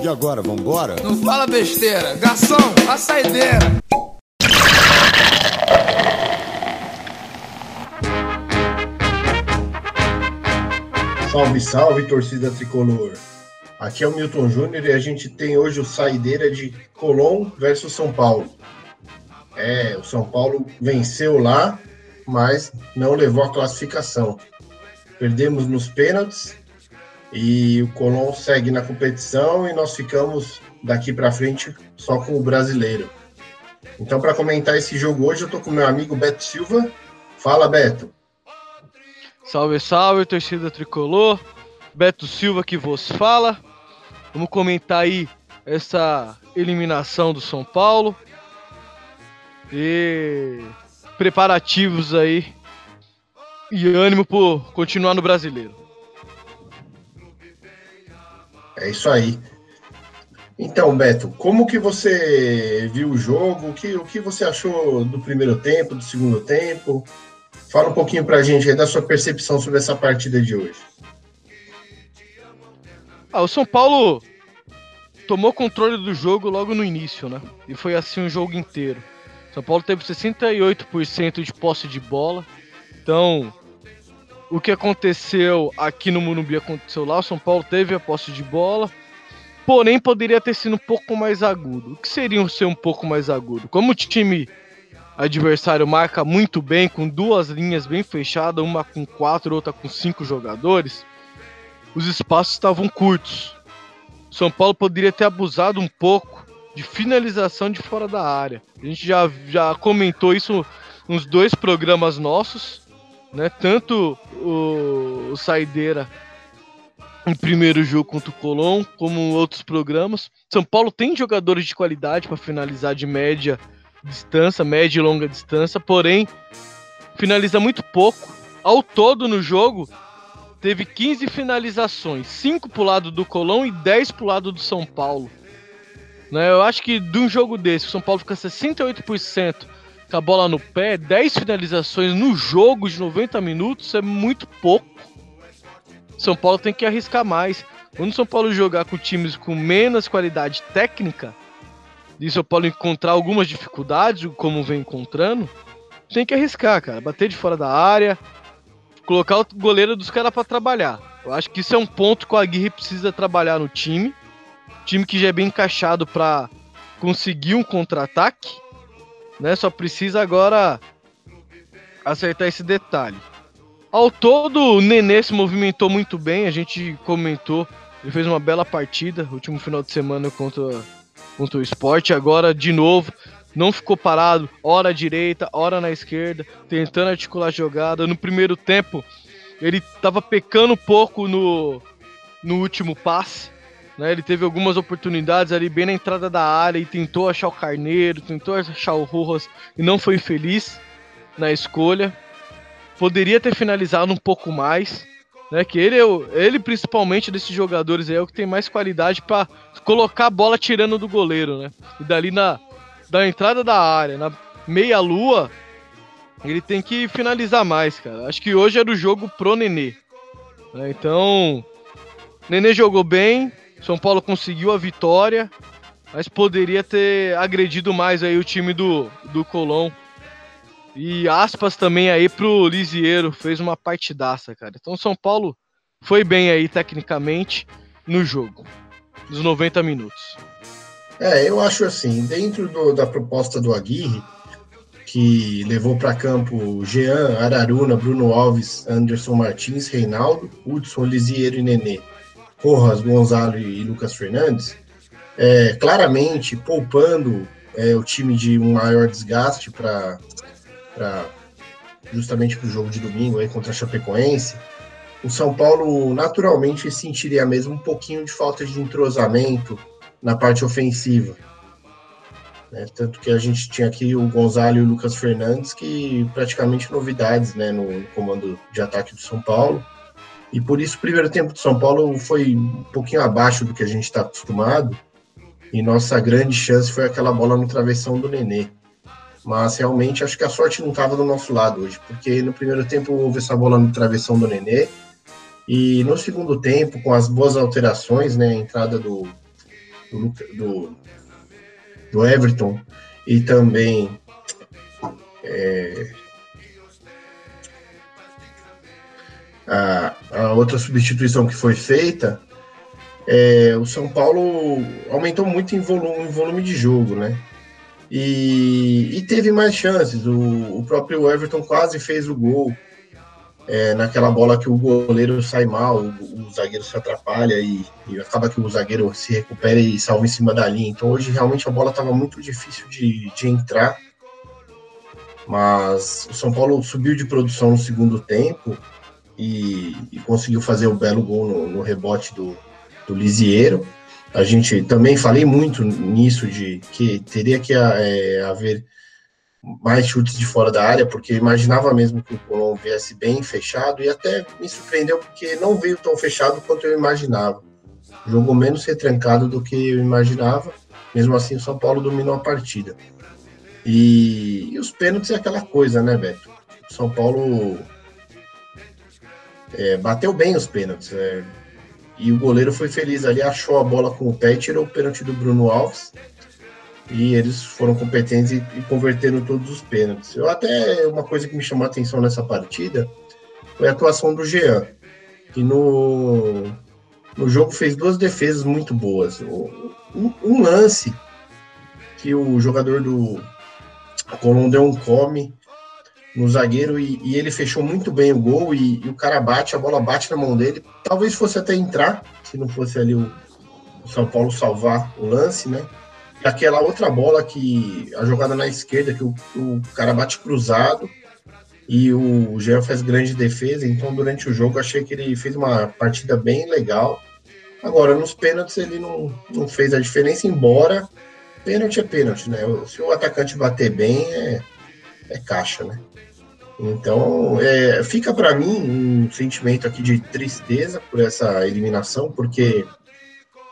E agora, vambora? Não fala besteira. Garçom, a saideira. Salve, salve, torcida tricolor. Aqui é o Milton Júnior e a gente tem hoje o saideira de Colom versus São Paulo. É, o São Paulo venceu lá, mas não levou a classificação. Perdemos nos pênaltis e o Colom segue na competição e nós ficamos daqui para frente só com o brasileiro. Então, para comentar esse jogo hoje, eu estou com meu amigo Beto Silva. Fala, Beto. Salve, salve, torcida tricolor. Beto Silva que vos fala. Vamos comentar aí essa eliminação do São Paulo. E preparativos aí e ânimo por continuar no brasileiro. É isso aí. Então, Beto, como que você viu o jogo? O que, o que você achou do primeiro tempo, do segundo tempo? Fala um pouquinho pra gente aí da sua percepção sobre essa partida de hoje. Ah, o São Paulo tomou controle do jogo logo no início, né? E foi assim o jogo inteiro. São Paulo teve 68% de posse de bola. Então, o que aconteceu aqui no Morumbi aconteceu lá. O São Paulo teve a posse de bola, porém poderia ter sido um pouco mais agudo. O que seria ser um pouco mais agudo? Como o time adversário marca muito bem, com duas linhas bem fechadas, uma com quatro, outra com cinco jogadores, os espaços estavam curtos. O São Paulo poderia ter abusado um pouco de finalização de fora da área. A gente já, já comentou isso nos dois programas nossos né? Tanto o, o Saideira em primeiro jogo contra o Colón, como outros programas. São Paulo tem jogadores de qualidade para finalizar de média distância, média e longa distância, porém finaliza muito pouco. Ao todo no jogo, teve 15 finalizações, 5 pro lado do Colón e 10 pro lado do São Paulo. Né, eu acho que de um jogo desse, o São Paulo fica 68% com a bola no pé, 10 finalizações no jogo de 90 minutos é muito pouco. São Paulo tem que arriscar mais. Quando São Paulo jogar com times com menos qualidade técnica, e São Paulo encontrar algumas dificuldades, como vem encontrando, tem que arriscar, cara. Bater de fora da área, colocar o goleiro dos caras para trabalhar. Eu acho que isso é um ponto que o Aguirre precisa trabalhar no time. Time que já é bem encaixado para conseguir um contra-ataque né? Só precisa agora acertar esse detalhe. Ao todo, o Nenê se movimentou muito bem, a gente comentou. Ele fez uma bela partida, último final de semana contra, contra o esporte. Agora, de novo, não ficou parado, hora à direita, hora na esquerda, tentando articular a jogada. No primeiro tempo, ele estava pecando um pouco no, no último passe. Né? Ele teve algumas oportunidades ali bem na entrada da área e tentou achar o Carneiro, tentou achar o Rojas e não foi feliz na escolha. Poderia ter finalizado um pouco mais, né? Que ele, é ele principalmente desses jogadores aí, é o que tem mais qualidade para colocar a bola tirando do goleiro, né? E dali na da entrada da área, na meia lua, ele tem que finalizar mais, cara. Acho que hoje era o jogo pro Nenê. Né? Então, Nenê jogou bem, são Paulo conseguiu a vitória, mas poderia ter agredido mais aí o time do, do Colón. E aspas também aí pro Lisieiro, fez uma partidaça, cara. Então São Paulo foi bem aí tecnicamente no jogo, nos 90 minutos. É, eu acho assim, dentro do, da proposta do Aguirre, que levou para campo Jean, Araruna, Bruno Alves, Anderson Martins, Reinaldo, Hudson, Lisieiro e Nenê Rojas, Gonzalo e Lucas Fernandes, é, claramente poupando é, o time de um maior desgaste para justamente para o jogo de domingo aí contra a Chapecoense, o São Paulo naturalmente sentiria mesmo um pouquinho de falta de entrosamento na parte ofensiva. Né? Tanto que a gente tinha aqui o Gonzalo e o Lucas Fernandes, que praticamente novidades né, no, comando de ataque do São Paulo. E por isso o primeiro tempo de São Paulo foi um pouquinho abaixo do que a gente está acostumado. E nossa grande chance foi aquela bola no travessão do Nenê. Mas realmente acho que a sorte não estava do nosso lado hoje, porque no primeiro tempo houve essa bola no travessão do Nenê. E no segundo tempo, com as boas alterações, né, a entrada do, do, do, do Everton e também é, a, a, outra substituição que foi feita, é, o São Paulo aumentou muito em volume, em volume de jogo, né? E, e teve mais chances. O, o, próprio Everton quase fez o gol é, naquela bola que o goleiro sai mal, o, o zagueiro se atrapalha e, e, acaba que o zagueiro se recupera e salva em cima da linha. Então hoje realmente a bola estava muito difícil de, de entrar. Mas o São Paulo subiu de produção no segundo tempo e, e conseguiu fazer o belo gol no, no rebote do, do. A gente também falei muito nisso de que teria que é, haver mais chutes de fora da área, porque eu imaginava mesmo que o Colom viesse bem fechado e até me surpreendeu porque não veio tão fechado quanto eu imaginava. Jogou menos retrancado do que eu imaginava. Mesmo assim, o São Paulo dominou a partida. E, e os pênaltis é aquela coisa, né, Beto? O São Paulo é, bateu bem os pênaltis. É, e o goleiro foi feliz ali, achou a bola com o pé e tirou o pênalti do Bruno Alves. E eles foram competentes e, e converteram todos os pênaltis. Eu até uma coisa que me chamou a atenção nessa partida foi a atuação do Jean, que no, no jogo fez duas defesas muito boas. Um, um lance que o jogador do Colón deu um come no zagueiro e, e, ele fechou muito bem o gol e, e, o cara bate, a bola bate na mão dele. Talvez fosse até entrar, se não fosse ali o, o São Paulo salvar o lance, né? E aquela outra bola que a jogada na esquerda, que o, o cara bate cruzado e o Jean faz grande defesa. Então, durante o jogo, achei que ele fez uma partida bem legal. Agora, nos pênaltis, ele não, não fez a diferença, embora pênalti é pênalti, né? Se o atacante bater bem, é, é caixa, né? Então, é, fica para mim um sentimento aqui de tristeza por essa eliminação, porque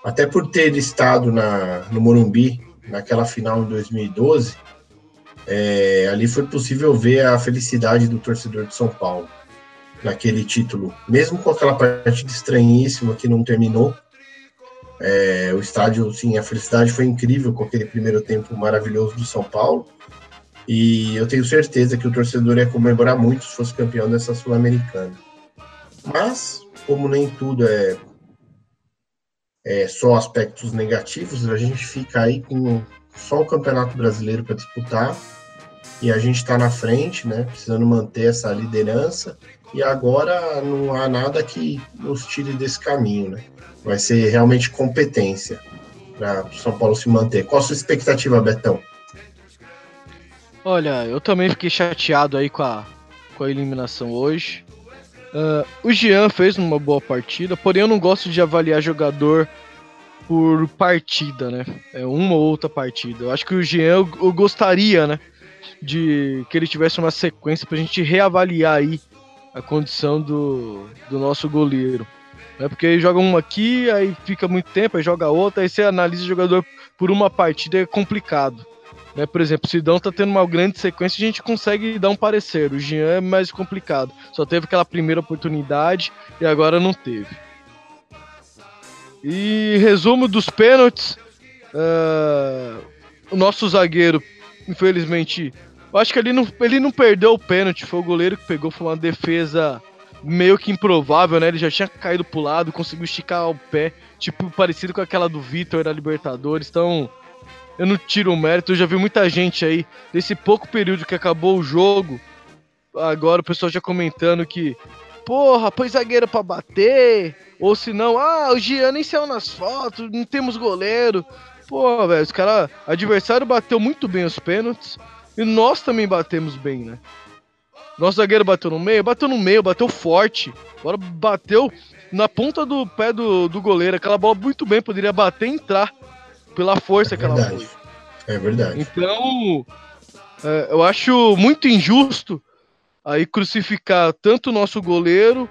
até por ter estado na, no Morumbi naquela final em 2012, é, ali foi possível ver a felicidade do torcedor de São Paulo naquele título, mesmo com aquela partida estranhíssima que não terminou. É, o estádio, sim, a felicidade foi incrível com aquele primeiro tempo maravilhoso do São Paulo. E eu tenho certeza que o torcedor ia comemorar muito se fosse campeão dessa Sul-Americana. Mas, como nem tudo é, é só aspectos negativos, a gente fica aí com só o Campeonato Brasileiro para disputar. E a gente está na frente, né? Precisando manter essa liderança. E agora não há nada que nos tire desse caminho, né? Vai ser realmente competência para o São Paulo se manter. Qual a sua expectativa, Betão? Olha, eu também fiquei chateado aí com a, com a eliminação hoje. Uh, o Jean fez uma boa partida, porém eu não gosto de avaliar jogador por partida, né? É uma ou outra partida. Eu acho que o Jean eu, gostaria, né? De que ele tivesse uma sequência pra gente reavaliar aí a condição do, do nosso goleiro. Né? Porque ele joga uma aqui, aí fica muito tempo, aí joga outra, aí você analisa o jogador por uma partida, é complicado. Né? Por exemplo, o Sidão tá tendo uma grande sequência, a gente consegue dar um parecer. O Jean é mais complicado. Só teve aquela primeira oportunidade e agora não teve. E resumo dos pênaltis. Uh, o nosso zagueiro, infelizmente, eu acho que ele não, ele não perdeu o pênalti. Foi o goleiro que pegou, foi uma defesa meio que improvável, né? Ele já tinha caído pro lado, conseguiu esticar o pé, tipo parecido com aquela do Vitor da Libertadores. Então, eu não tiro o mérito, eu já vi muita gente aí, desse pouco período que acabou o jogo, agora o pessoal já comentando que, porra, põe zagueiro pra bater, ou se não, ah, o Gian nem saiu nas fotos, não temos goleiro. Pô, velho, os caras, adversário bateu muito bem os pênaltis, e nós também batemos bem, né? Nosso zagueiro bateu no meio, bateu no meio, bateu forte. Agora bateu na ponta do pé do, do goleiro. Aquela bola muito bem, poderia bater e entrar pela força é que ela foi. É verdade. Então, é, eu acho muito injusto aí crucificar tanto o nosso goleiro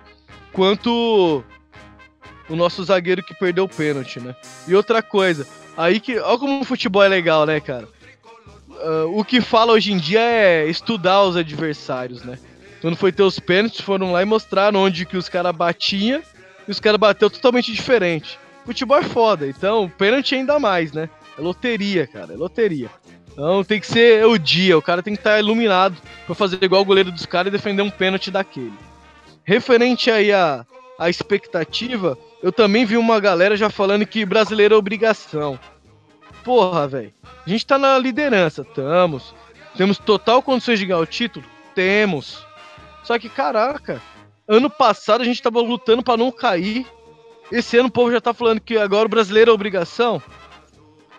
quanto o nosso zagueiro que perdeu o pênalti, né? E outra coisa, aí que. Olha como o futebol é legal, né, cara? Uh, o que fala hoje em dia é estudar os adversários, né? Quando foi ter os pênaltis, foram lá e mostraram onde que os caras batiam e os caras bateu totalmente diferente. Futebol é foda. Então, pênalti ainda mais, né? É loteria, cara. É loteria. Então tem que ser o dia. O cara tem que estar tá iluminado para fazer igual o goleiro dos caras e defender um pênalti daquele. Referente aí a, a expectativa, eu também vi uma galera já falando que brasileiro é obrigação. Porra, velho. A gente tá na liderança, estamos. Temos total condições de ganhar o título? Temos. Só que, caraca, ano passado a gente tava lutando para não cair. Esse ano o povo já tá falando que agora o brasileiro é obrigação.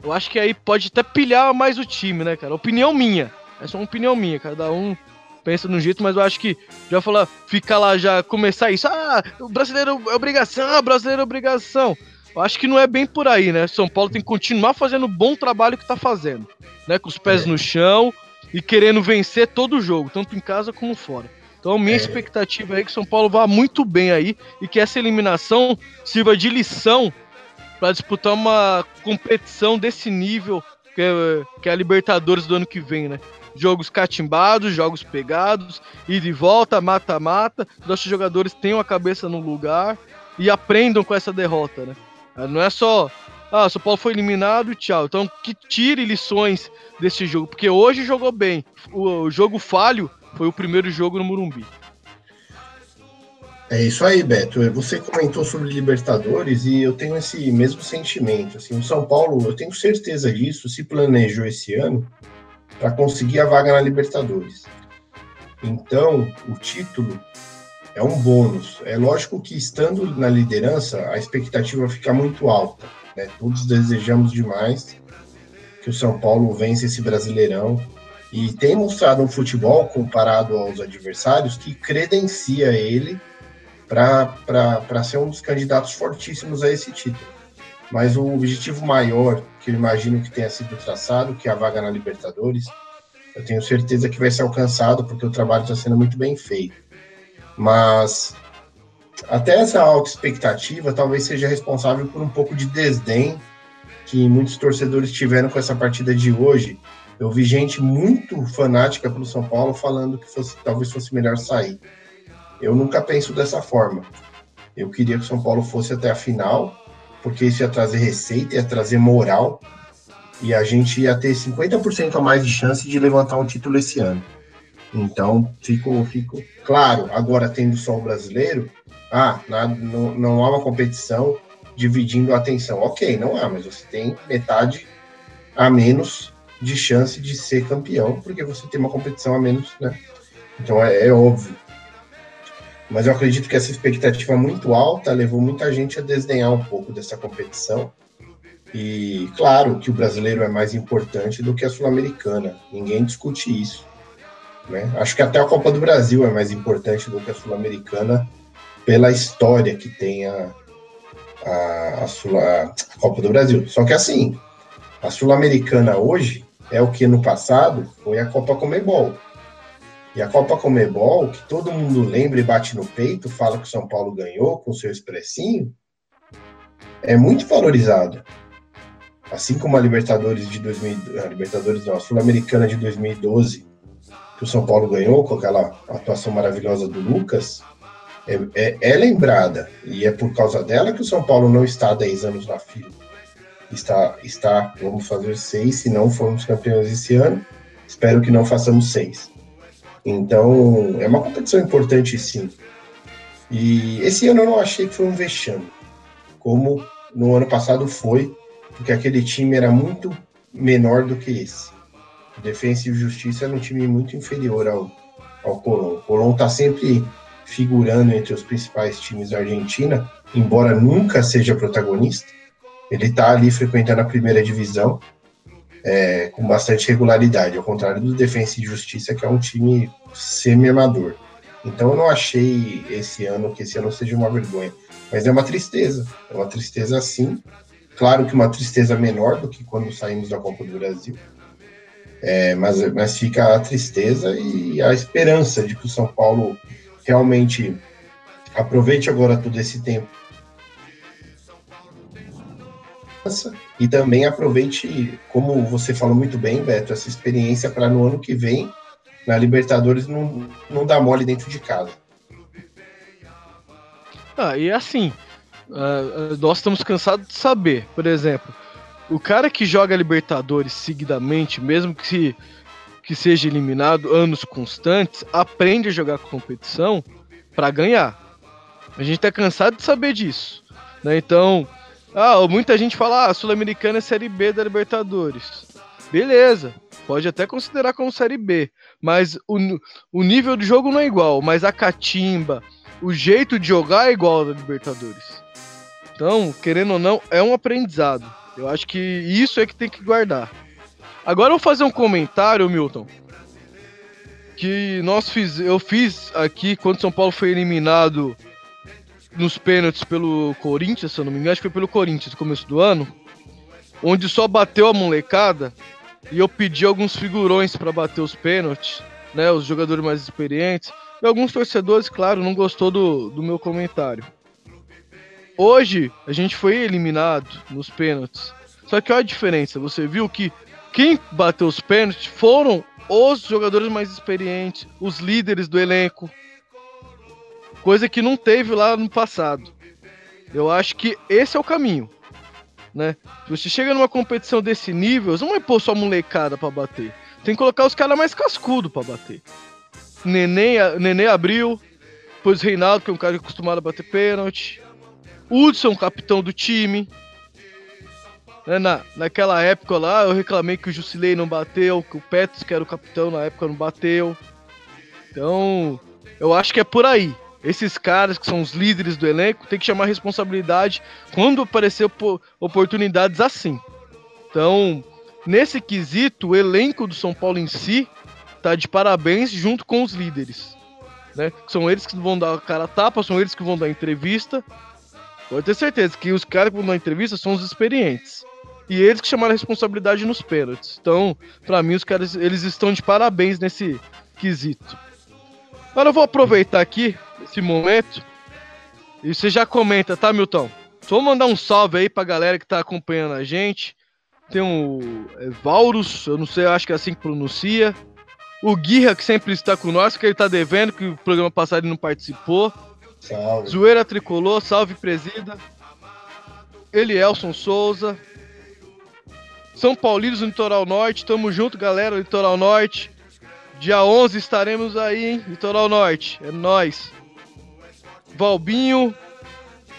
Eu acho que aí pode até pilhar mais o time, né, cara? Opinião minha. É só uma opinião minha, cada um pensa de um jeito, mas eu acho que já falar, ficar lá, já começar isso. Ah, o brasileiro é obrigação, ah, brasileiro é obrigação. Eu acho que não é bem por aí, né? São Paulo tem que continuar fazendo o bom trabalho que tá fazendo, né? Com os pés é. no chão e querendo vencer todo o jogo, tanto em casa como fora. Então, minha é. expectativa é que São Paulo vá muito bem aí e que essa eliminação sirva de lição para disputar uma competição desse nível que é, que é, a Libertadores do ano que vem, né? Jogos catimbados, jogos pegados, e de volta, mata-mata. Nossos jogadores tenham a cabeça no lugar e aprendam com essa derrota, né? Não é só, ah, São Paulo foi eliminado e tchau. Então, que tire lições desse jogo, porque hoje jogou bem. O, o jogo falho foi o primeiro jogo no Murumbi. É isso aí, Beto. Você comentou sobre Libertadores e eu tenho esse mesmo sentimento. Assim, o São Paulo, eu tenho certeza disso, se planejou esse ano para conseguir a vaga na Libertadores. Então, o título é um bônus. É lógico que estando na liderança, a expectativa fica muito alta. Né? Todos desejamos demais que o São Paulo vença esse Brasileirão e tem mostrado um futebol comparado aos adversários que credencia ele para ser um dos candidatos fortíssimos a esse título. Mas o objetivo maior, que eu imagino que tenha sido traçado, que é a vaga na Libertadores, eu tenho certeza que vai ser alcançado, porque o trabalho está sendo muito bem feito. Mas até essa alta expectativa talvez seja responsável por um pouco de desdém que muitos torcedores tiveram com essa partida de hoje. Eu vi gente muito fanática pelo São Paulo falando que fosse, talvez fosse melhor sair. Eu nunca penso dessa forma. Eu queria que o São Paulo fosse até a final, porque isso ia trazer receita, ia trazer moral, e a gente ia ter 50% a mais de chance de levantar um título esse ano. Então, fico, fico claro, agora tendo só o brasileiro, ah, não, não há uma competição dividindo a atenção. Ok, não há, mas você tem metade a menos de chance de ser campeão, porque você tem uma competição a menos, né? Então é, é óbvio. Mas eu acredito que essa expectativa muito alta levou muita gente a desdenhar um pouco dessa competição. E claro que o brasileiro é mais importante do que a sul-americana, ninguém discute isso. Né? Acho que até a Copa do Brasil é mais importante do que a sul-americana pela história que tem a, a, a, a Copa do Brasil. Só que assim, a sul-americana hoje é o que no passado foi a Copa Comebol. E a Copa Comebol, que todo mundo lembra e bate no peito, fala que o São Paulo ganhou com seu expressinho, é muito valorizada. Assim como a Libertadores de 2000, a Libertadores não, Sul-Americana de 2012, que o São Paulo ganhou com aquela atuação maravilhosa do Lucas, é, é, é lembrada. E é por causa dela que o São Paulo não está há 10 anos na fila. Está, está, vamos fazer seis, se não formos campeões esse ano. Espero que não façamos seis. Então, é uma competição importante, sim. E esse ano eu não achei que foi um vexame, como no ano passado foi, porque aquele time era muito menor do que esse. Defensa e Justiça era um time muito inferior ao, ao Colón. O Colón está sempre figurando entre os principais times da Argentina, embora nunca seja protagonista. Ele está ali frequentando a primeira divisão é, com bastante regularidade, ao contrário do Defensa e Justiça, que é um time semi-amador. Então eu não achei esse ano que esse ano seja uma vergonha, mas é uma tristeza, é uma tristeza sim. Claro que uma tristeza menor do que quando saímos da Copa do Brasil, é, mas, mas fica a tristeza e a esperança de que o São Paulo realmente aproveite agora todo esse tempo e também aproveite, como você falou muito bem, Beto, essa experiência para no ano que vem, na Libertadores, não, não dar mole dentro de casa. Ah, e assim, Uh, nós estamos cansados de saber, por exemplo, o cara que joga Libertadores seguidamente, mesmo que, que seja eliminado anos constantes, aprende a jogar competição para ganhar. A gente tá cansado de saber disso. Né? Então, ah, muita gente fala, ah, Sul-Americana é Série B da Libertadores. Beleza, pode até considerar como Série B, mas o, o nível do jogo não é igual, mas a catimba, o jeito de jogar é igual da Libertadores. Então, querendo ou não, é um aprendizado. Eu acho que isso é que tem que guardar. Agora eu vou fazer um comentário, Milton. Que nós fiz, eu fiz aqui quando São Paulo foi eliminado nos pênaltis pelo Corinthians, se eu não me engano, acho que foi pelo Corinthians no começo do ano, onde só bateu a molecada e eu pedi alguns figurões para bater os pênaltis, né, os jogadores mais experientes. E alguns torcedores, claro, não gostou do, do meu comentário. Hoje a gente foi eliminado nos pênaltis. Só que olha a diferença, você viu que quem bateu os pênaltis foram os jogadores mais experientes, os líderes do elenco. Coisa que não teve lá no passado. Eu acho que esse é o caminho. Né? Se você chega numa competição desse nível, você não vai pôr só molecada para bater. Tem que colocar os caras mais cascudo para bater. Neném, Neném abriu, depois Reinaldo, que é um cara acostumado a bater pênalti. Hudson, capitão do time. Né, na, naquela época lá, eu reclamei que o Jusilei não bateu, que o Petros, que era o capitão na época, não bateu. Então, eu acho que é por aí. Esses caras que são os líderes do elenco tem que chamar responsabilidade quando aparecer oportunidades assim. Então, nesse quesito, o elenco do São Paulo em si tá de parabéns junto com os líderes. Né? São eles que vão dar a cara a tapa, são eles que vão dar entrevista Pode ter certeza que os caras que vão dar entrevista são os experientes. E eles que chamaram a responsabilidade nos pênaltis. Então, para mim, os caras eles estão de parabéns nesse quesito. Agora eu vou aproveitar aqui esse momento. E você já comenta, tá, Milton? Só mandar um salve aí pra galera que tá acompanhando a gente. Tem o é, Vaurus, eu não sei, eu acho que é assim que pronuncia. O Guirra, que sempre está com nós, que ele tá devendo, que o programa passado ele não participou. Salve. Zoeira Tricolor, salve presida. Elielson Souza. São Paulinos no Litoral Norte, tamo junto, galera, Litoral Norte. Dia 11 estaremos aí, hein? Litoral Norte, é nós. Valbinho,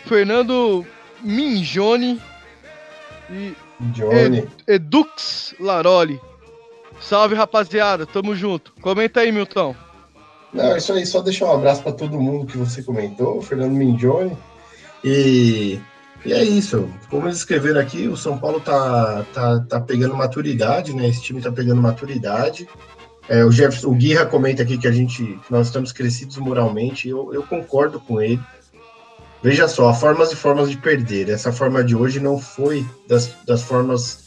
Fernando Minjone e Johnny. Edux Laroli. Salve, rapaziada, tamo junto. Comenta aí, Milton. Não, é isso aí, só deixar um abraço para todo mundo que você comentou, Fernando Mingione. E, e é isso. Como eles escreveram aqui, o São Paulo tá, tá, tá pegando maturidade, né? Esse time tá pegando maturidade. É, o Jefferson, o Guirra comenta aqui que a gente, nós estamos crescidos moralmente. Eu, eu concordo com ele. Veja só, formas e formas de perder. Essa forma de hoje não foi das, das formas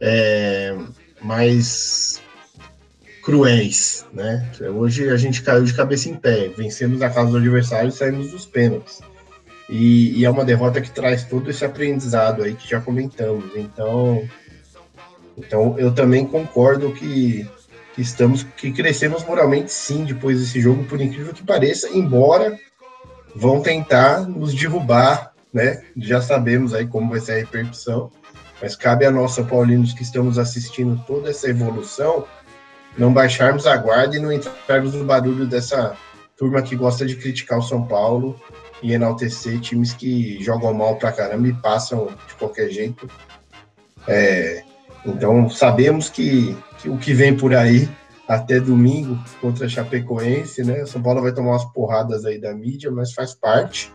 é, mais cruéis, né? Hoje a gente caiu de cabeça em pé, vencemos a casa do adversário e saímos dos pênaltis. E, e, é uma derrota que traz todo esse aprendizado aí que já comentamos. Então, então eu também concordo que, que estamos, que crescemos moralmente sim depois desse jogo, por incrível que pareça, embora vão tentar nos derrubar, né? Já sabemos aí como vai ser a repercussão, mas cabe a nós, Paulinos, que estamos assistindo toda essa evolução, não baixarmos a guarda e não entrarmos no barulho dessa turma que gosta de criticar o São Paulo e enaltecer times que jogam mal pra caramba e passam de qualquer jeito. É, então sabemos que, o que vem por aí até domingo contra a Chapecoense, né? São Paulo vai tomar umas porradas aí da mídia, mas faz parte.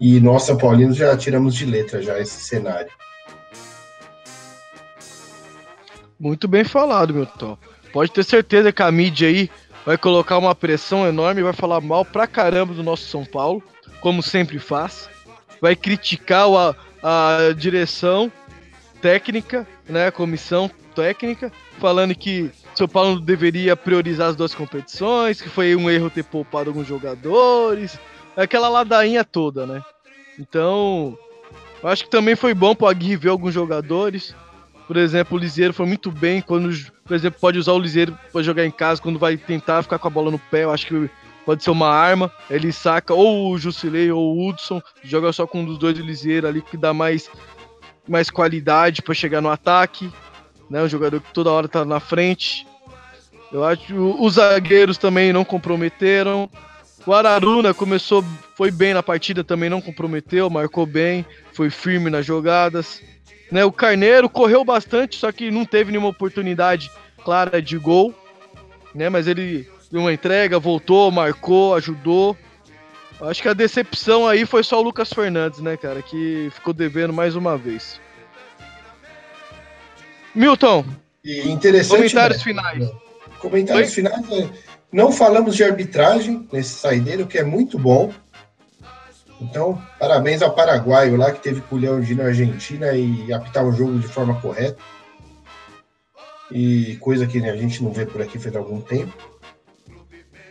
E nós, São Paulinos, já tiramos de letra já esse cenário. Muito bem falado, meu top pode ter certeza que a mídia aí vai colocar uma pressão enorme, vai falar mal pra caramba do nosso São Paulo, como sempre faz. Vai criticar a, a direção técnica, né, comissão técnica, falando que São Paulo deveria priorizar as duas competições, que foi um erro ter poupado alguns jogadores, aquela ladainha toda, né? Então, acho que também foi bom pro Aguirre ver alguns jogadores. Por exemplo, o Liseiro foi muito bem quando por exemplo, pode usar o Liseiro para jogar em casa quando vai tentar ficar com a bola no pé. Eu acho que pode ser uma arma, ele saca ou o Jusilei ou o Hudson, joga só com um dos dois do Liseiro ali que dá mais, mais qualidade para chegar no ataque, né? Um jogador que toda hora tá na frente. Eu acho os zagueiros também não comprometeram. O Araruna começou, foi bem na partida, também não comprometeu, marcou bem, foi firme nas jogadas. Né, o Carneiro correu bastante, só que não teve nenhuma oportunidade clara de gol. Né, mas ele deu uma entrega, voltou, marcou, ajudou. Acho que a decepção aí foi só o Lucas Fernandes, né, cara, que ficou devendo mais uma vez. Milton, e interessante, comentários né? finais. Comentários Oi? finais. Né? Não falamos de arbitragem nesse saideiro, que é muito bom. Então, parabéns ao paraguaio lá que teve culhão de ir na Argentina e apitar o jogo de forma correta. E coisa que né, a gente não vê por aqui faz algum tempo.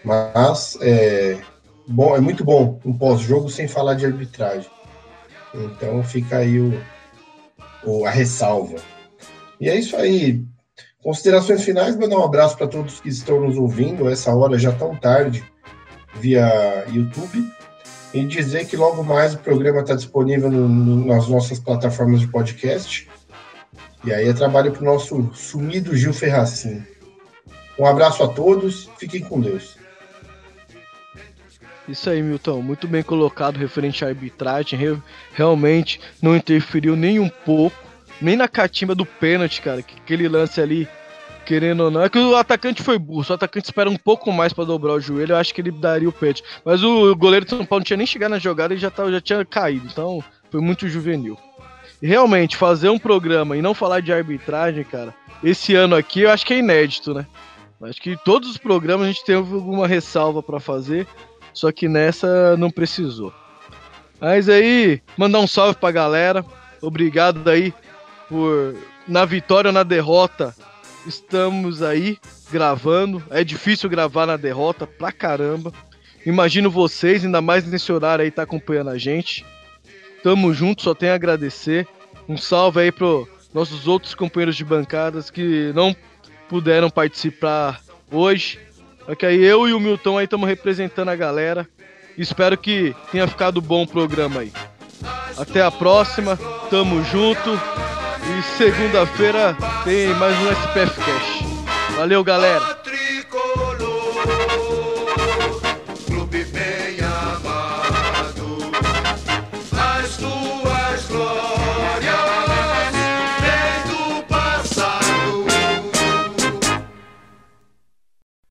Mas é, bom, é muito bom um pós-jogo sem falar de arbitragem. Então fica aí o, o, a ressalva. E é isso aí. Considerações finais, mandar um abraço para todos que estão nos ouvindo, essa hora já tão tarde, via YouTube. E dizer que logo mais o programa está disponível no, no, nas nossas plataformas de podcast. E aí é trabalho para o nosso sumido Gil Ferracin. Um abraço a todos, fiquem com Deus. Isso aí, Milton. Muito bem colocado referente à arbitragem. Realmente não interferiu nem um pouco, nem na catimba do pênalti, cara. Que aquele lance ali, querendo ou não. É que o atacante foi burro. O atacante espera um pouco mais para dobrar o joelho. Eu acho que ele daria o pênalti. Mas o goleiro de São Paulo não tinha nem chegado na jogada e já, já tinha caído. Então foi muito juvenil. Realmente, fazer um programa e não falar de arbitragem, cara, esse ano aqui eu acho que é inédito, né? Acho que todos os programas a gente tem alguma ressalva para fazer. Só que nessa não precisou. Mas aí, mandar um salve pra galera. Obrigado aí por na vitória ou na derrota. Estamos aí gravando. É difícil gravar na derrota pra caramba. Imagino vocês, ainda mais nesse horário aí, tá acompanhando a gente. Tamo junto, só tenho a agradecer. Um salve aí pro nossos outros companheiros de bancadas que não puderam participar hoje. É que aí eu e o Milton aí estamos representando a galera. Espero que tenha ficado bom o programa aí. Até a próxima, tamo junto. E segunda-feira tem mais um SPF Cash. Valeu, galera!